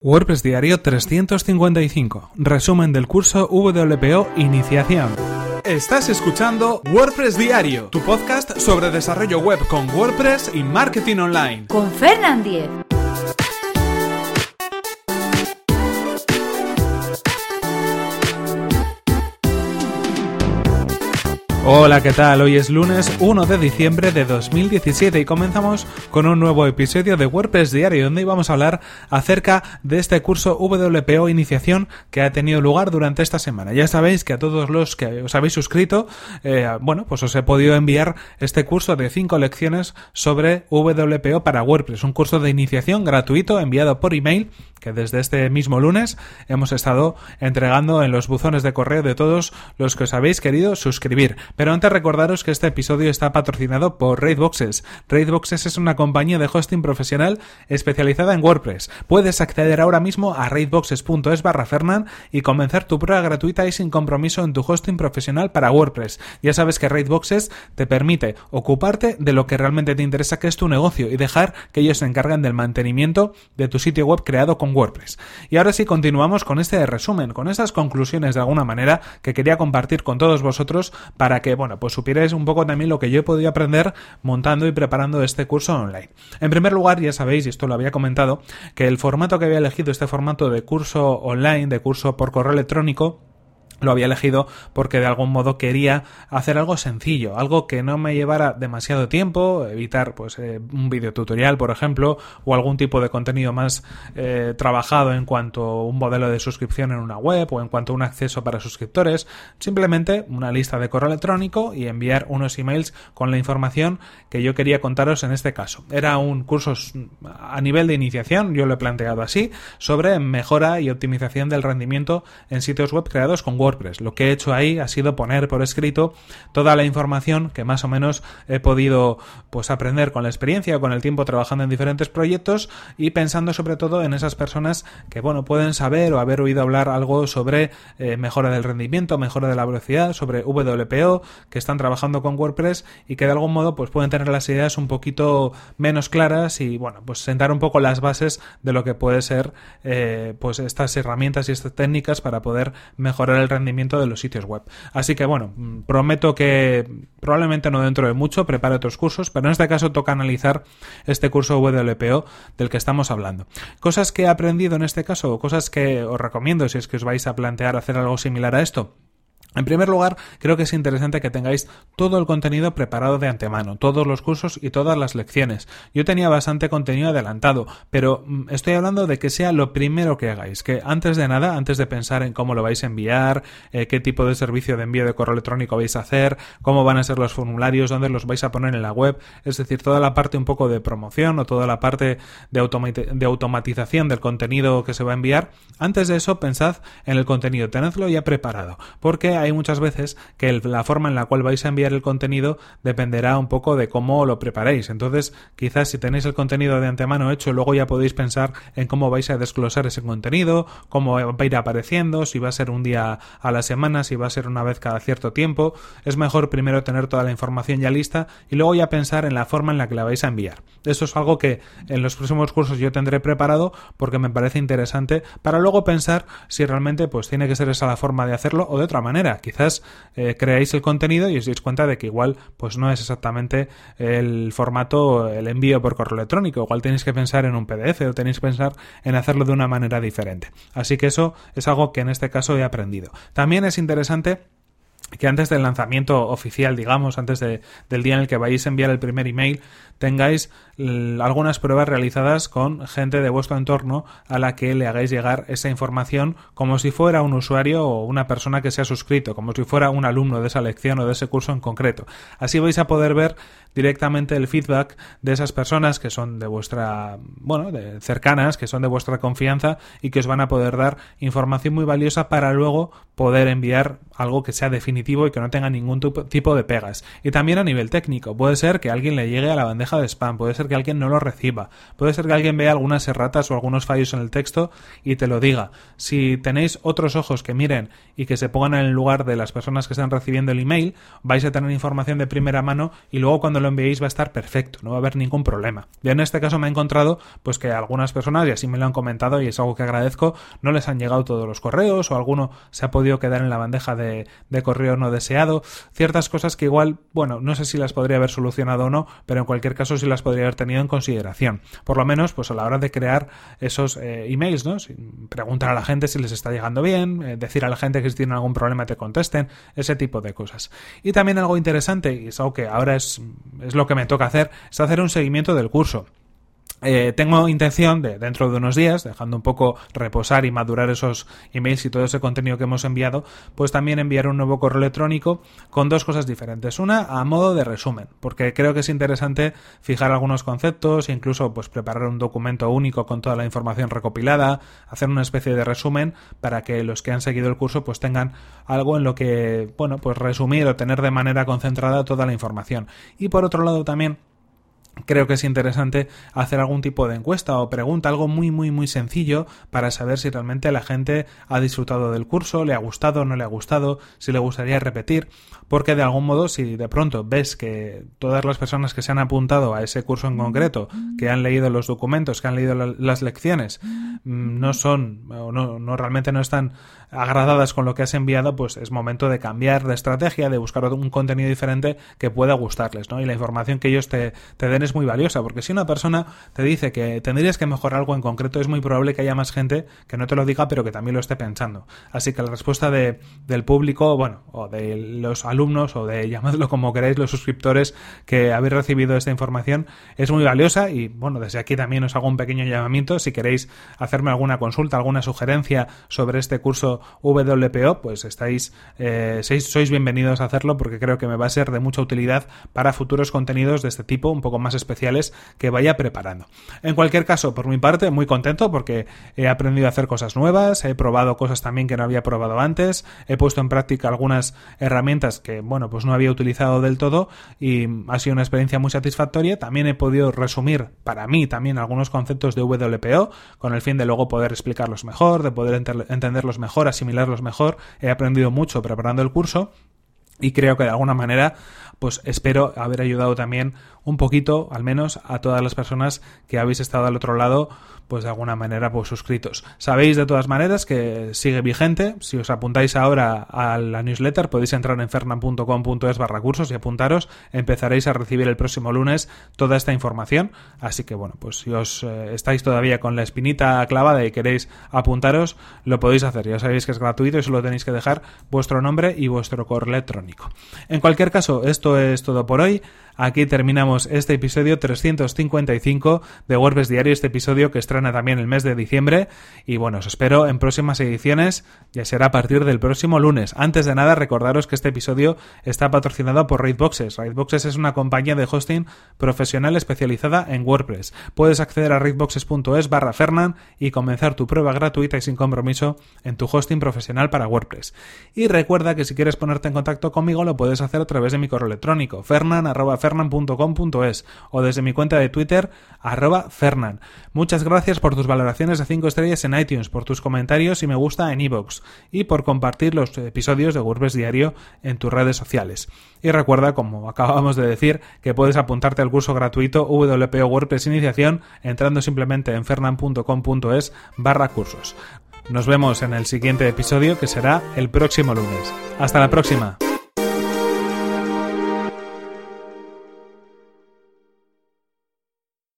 WordPress Diario 355. Resumen del curso WPO Iniciación. Estás escuchando WordPress Diario, tu podcast sobre desarrollo web con WordPress y marketing online. Con Fernand Diez. Hola, ¿qué tal? Hoy es lunes 1 de diciembre de 2017 y comenzamos con un nuevo episodio de WordPress Diario donde vamos a hablar acerca de este curso WPO Iniciación que ha tenido lugar durante esta semana. Ya sabéis que a todos los que os habéis suscrito, eh, bueno, pues os he podido enviar este curso de 5 lecciones sobre WPO para WordPress, un curso de iniciación gratuito enviado por email que desde este mismo lunes hemos estado entregando en los buzones de correo de todos los que os habéis querido suscribir. Pero antes recordaros que este episodio está patrocinado por Raidboxes. Raidboxes es una compañía de hosting profesional especializada en WordPress. Puedes acceder ahora mismo a raidboxes.es barra Fernan y comenzar tu prueba gratuita y sin compromiso en tu hosting profesional para WordPress. Ya sabes que Raidboxes te permite ocuparte de lo que realmente te interesa que es tu negocio y dejar que ellos se encarguen del mantenimiento de tu sitio web creado con WordPress. Y ahora sí continuamos con este resumen, con esas conclusiones de alguna manera que quería compartir con todos vosotros para que, bueno, pues supierais un poco también lo que yo he podido aprender montando y preparando este curso online. En primer lugar, ya sabéis, y esto lo había comentado, que el formato que había elegido, este formato de curso online, de curso por correo electrónico, lo había elegido porque de algún modo quería hacer algo sencillo, algo que no me llevara demasiado tiempo, evitar pues eh, un video tutorial, por ejemplo, o algún tipo de contenido más eh, trabajado en cuanto a un modelo de suscripción en una web o en cuanto a un acceso para suscriptores, simplemente una lista de correo electrónico y enviar unos emails con la información que yo quería contaros en este caso. Era un curso a nivel de iniciación, yo lo he planteado así, sobre mejora y optimización del rendimiento en sitios web creados con Word lo que he hecho ahí ha sido poner por escrito toda la información que más o menos he podido pues aprender con la experiencia o con el tiempo trabajando en diferentes proyectos y pensando sobre todo en esas personas que bueno pueden saber o haber oído hablar algo sobre eh, mejora del rendimiento, mejora de la velocidad, sobre WPO, que están trabajando con WordPress y que de algún modo pues pueden tener las ideas un poquito menos claras y bueno pues sentar un poco las bases de lo que puede ser eh, pues estas herramientas y estas técnicas para poder mejorar el rendimiento rendimiento de los sitios web. Así que bueno, mm, prometo que probablemente no dentro de mucho prepare otros cursos, pero en este caso toca analizar este curso WLPO del que estamos hablando. Cosas que he aprendido en este caso, cosas que os recomiendo si es que os vais a plantear hacer algo similar a esto. En primer lugar, creo que es interesante que tengáis todo el contenido preparado de antemano, todos los cursos y todas las lecciones. Yo tenía bastante contenido adelantado, pero mm, estoy hablando de que sea lo primero que hagáis, que antes de nada, antes de pensar en cómo lo vais a enviar, eh, qué tipo de servicio de envío de correo electrónico vais a hacer, cómo van a ser los formularios, dónde los vais a poner en la web, es decir, toda la parte un poco de promoción o toda la parte de, de automatización del contenido que se va a enviar, antes de eso pensad en el contenido, tenedlo ya preparado, porque hay muchas veces que la forma en la cual vais a enviar el contenido dependerá un poco de cómo lo preparéis. Entonces, quizás si tenéis el contenido de antemano hecho, luego ya podéis pensar en cómo vais a desglosar ese contenido, cómo va a ir apareciendo, si va a ser un día a la semana, si va a ser una vez cada cierto tiempo. Es mejor primero tener toda la información ya lista y luego ya pensar en la forma en la que la vais a enviar. Eso es algo que en los próximos cursos yo tendré preparado porque me parece interesante para luego pensar si realmente pues tiene que ser esa la forma de hacerlo o de otra manera Quizás eh, creáis el contenido y os dais cuenta de que igual pues no es exactamente el formato, el envío por correo electrónico. Igual tenéis que pensar en un PDF o tenéis que pensar en hacerlo de una manera diferente. Así que eso es algo que en este caso he aprendido. También es interesante que antes del lanzamiento oficial, digamos, antes del día en el que vais a enviar el primer email, tengáis algunas pruebas realizadas con gente de vuestro entorno a la que le hagáis llegar esa información como si fuera un usuario o una persona que se ha suscrito, como si fuera un alumno de esa lección o de ese curso en concreto. Así vais a poder ver directamente el feedback de esas personas que son de vuestra, bueno, de cercanas, que son de vuestra confianza y que os van a poder dar información muy valiosa para luego poder enviar algo que sea definitivo y que no tenga ningún tipo de pegas. Y también a nivel técnico, puede ser que alguien le llegue a la bandeja de spam, puede ser que alguien no lo reciba, puede ser que alguien vea algunas erratas o algunos fallos en el texto y te lo diga. Si tenéis otros ojos que miren y que se pongan en el lugar de las personas que están recibiendo el email, vais a tener información de primera mano y luego cuando lo enviéis va a estar perfecto, no va a haber ningún problema. Yo en este caso me he encontrado pues que algunas personas, y así me lo han comentado y es algo que agradezco, no les han llegado todos los correos o alguno se ha podido quedar en la bandeja de, de correo no deseado. Ciertas cosas que igual, bueno, no sé si las podría haber solucionado o no, pero en cualquier caso sí las podría haber tenido en consideración. Por lo menos, pues a la hora de crear esos eh, emails, ¿no? preguntar a la gente si les está llegando bien, eh, decir a la gente que si tienen algún problema te contesten, ese tipo de cosas. Y también algo interesante, y es algo que ahora es, es lo que me toca hacer, es hacer un seguimiento del curso. Eh, tengo intención de dentro de unos días, dejando un poco reposar y madurar esos emails y todo ese contenido que hemos enviado, pues también enviar un nuevo correo electrónico con dos cosas diferentes. Una a modo de resumen, porque creo que es interesante fijar algunos conceptos incluso pues preparar un documento único con toda la información recopilada, hacer una especie de resumen para que los que han seguido el curso pues tengan algo en lo que, bueno, pues resumir o tener de manera concentrada toda la información. Y por otro lado también creo que es interesante hacer algún tipo de encuesta o pregunta, algo muy muy muy sencillo para saber si realmente la gente ha disfrutado del curso, le ha gustado no le ha gustado, si le gustaría repetir, porque de algún modo si de pronto ves que todas las personas que se han apuntado a ese curso en concreto, que han leído los documentos, que han leído las lecciones, mm, no son o no, no realmente no están agradadas con lo que has enviado, pues es momento de cambiar de estrategia, de buscar un contenido diferente que pueda gustarles, ¿no? Y la información que ellos te, te den es muy valiosa, porque si una persona te dice que tendrías que mejorar algo en concreto, es muy probable que haya más gente que no te lo diga, pero que también lo esté pensando. Así que la respuesta de, del público, bueno, o de los alumnos, o de llamadlo como queráis, los suscriptores que habéis recibido esta información, es muy valiosa y, bueno, desde aquí también os hago un pequeño llamamiento. Si queréis hacerme alguna consulta, alguna sugerencia sobre este curso WPO, pues estáis, eh, sois, bienvenidos a hacerlo porque creo que me va a ser de mucha utilidad para futuros contenidos de este tipo, un poco más especiales que vaya preparando. En cualquier caso, por mi parte, muy contento porque he aprendido a hacer cosas nuevas, he probado cosas también que no había probado antes, he puesto en práctica algunas herramientas que, bueno, pues no había utilizado del todo y ha sido una experiencia muy satisfactoria. También he podido resumir para mí también algunos conceptos de WPO con el fin de luego poder explicarlos mejor, de poder entenderlos mejor, asimilarlos mejor. He aprendido mucho preparando el curso y creo que de alguna manera pues espero haber ayudado también un poquito, al menos, a todas las personas que habéis estado al otro lado, pues de alguna manera, pues suscritos. Sabéis de todas maneras que sigue vigente. Si os apuntáis ahora a la newsletter, podéis entrar en fernan.com.es barra cursos y apuntaros. Empezaréis a recibir el próximo lunes toda esta información. Así que bueno, pues si os eh, estáis todavía con la espinita clavada y queréis apuntaros, lo podéis hacer. Ya sabéis que es gratuito y solo tenéis que dejar vuestro nombre y vuestro correo electrónico. En cualquier caso, esto es todo por hoy. Aquí terminamos este episodio 355 de WordPress Diario, este episodio que estrena también el mes de diciembre. Y bueno, os espero en próximas ediciones, ya será a partir del próximo lunes. Antes de nada, recordaros que este episodio está patrocinado por Raidboxes. Raidboxes es una compañía de hosting profesional especializada en WordPress. Puedes acceder a raidboxes.es barra Fernan y comenzar tu prueba gratuita y sin compromiso en tu hosting profesional para WordPress. Y recuerda que si quieres ponerte en contacto conmigo lo puedes hacer a través de mi correo electrónico, fernan.fernan.com.es o desde mi cuenta de Twitter, arroba fernan. Muchas gracias por tus valoraciones de 5 estrellas en iTunes, por tus comentarios y me gusta en iVoox y por compartir los episodios de WordPress Diario en tus redes sociales. Y recuerda, como acabamos de decir, que puedes apuntarte al curso gratuito WPO WordPress Iniciación entrando simplemente en fernan.com.es barra cursos. Nos vemos en el siguiente episodio que será el próximo lunes. Hasta la próxima.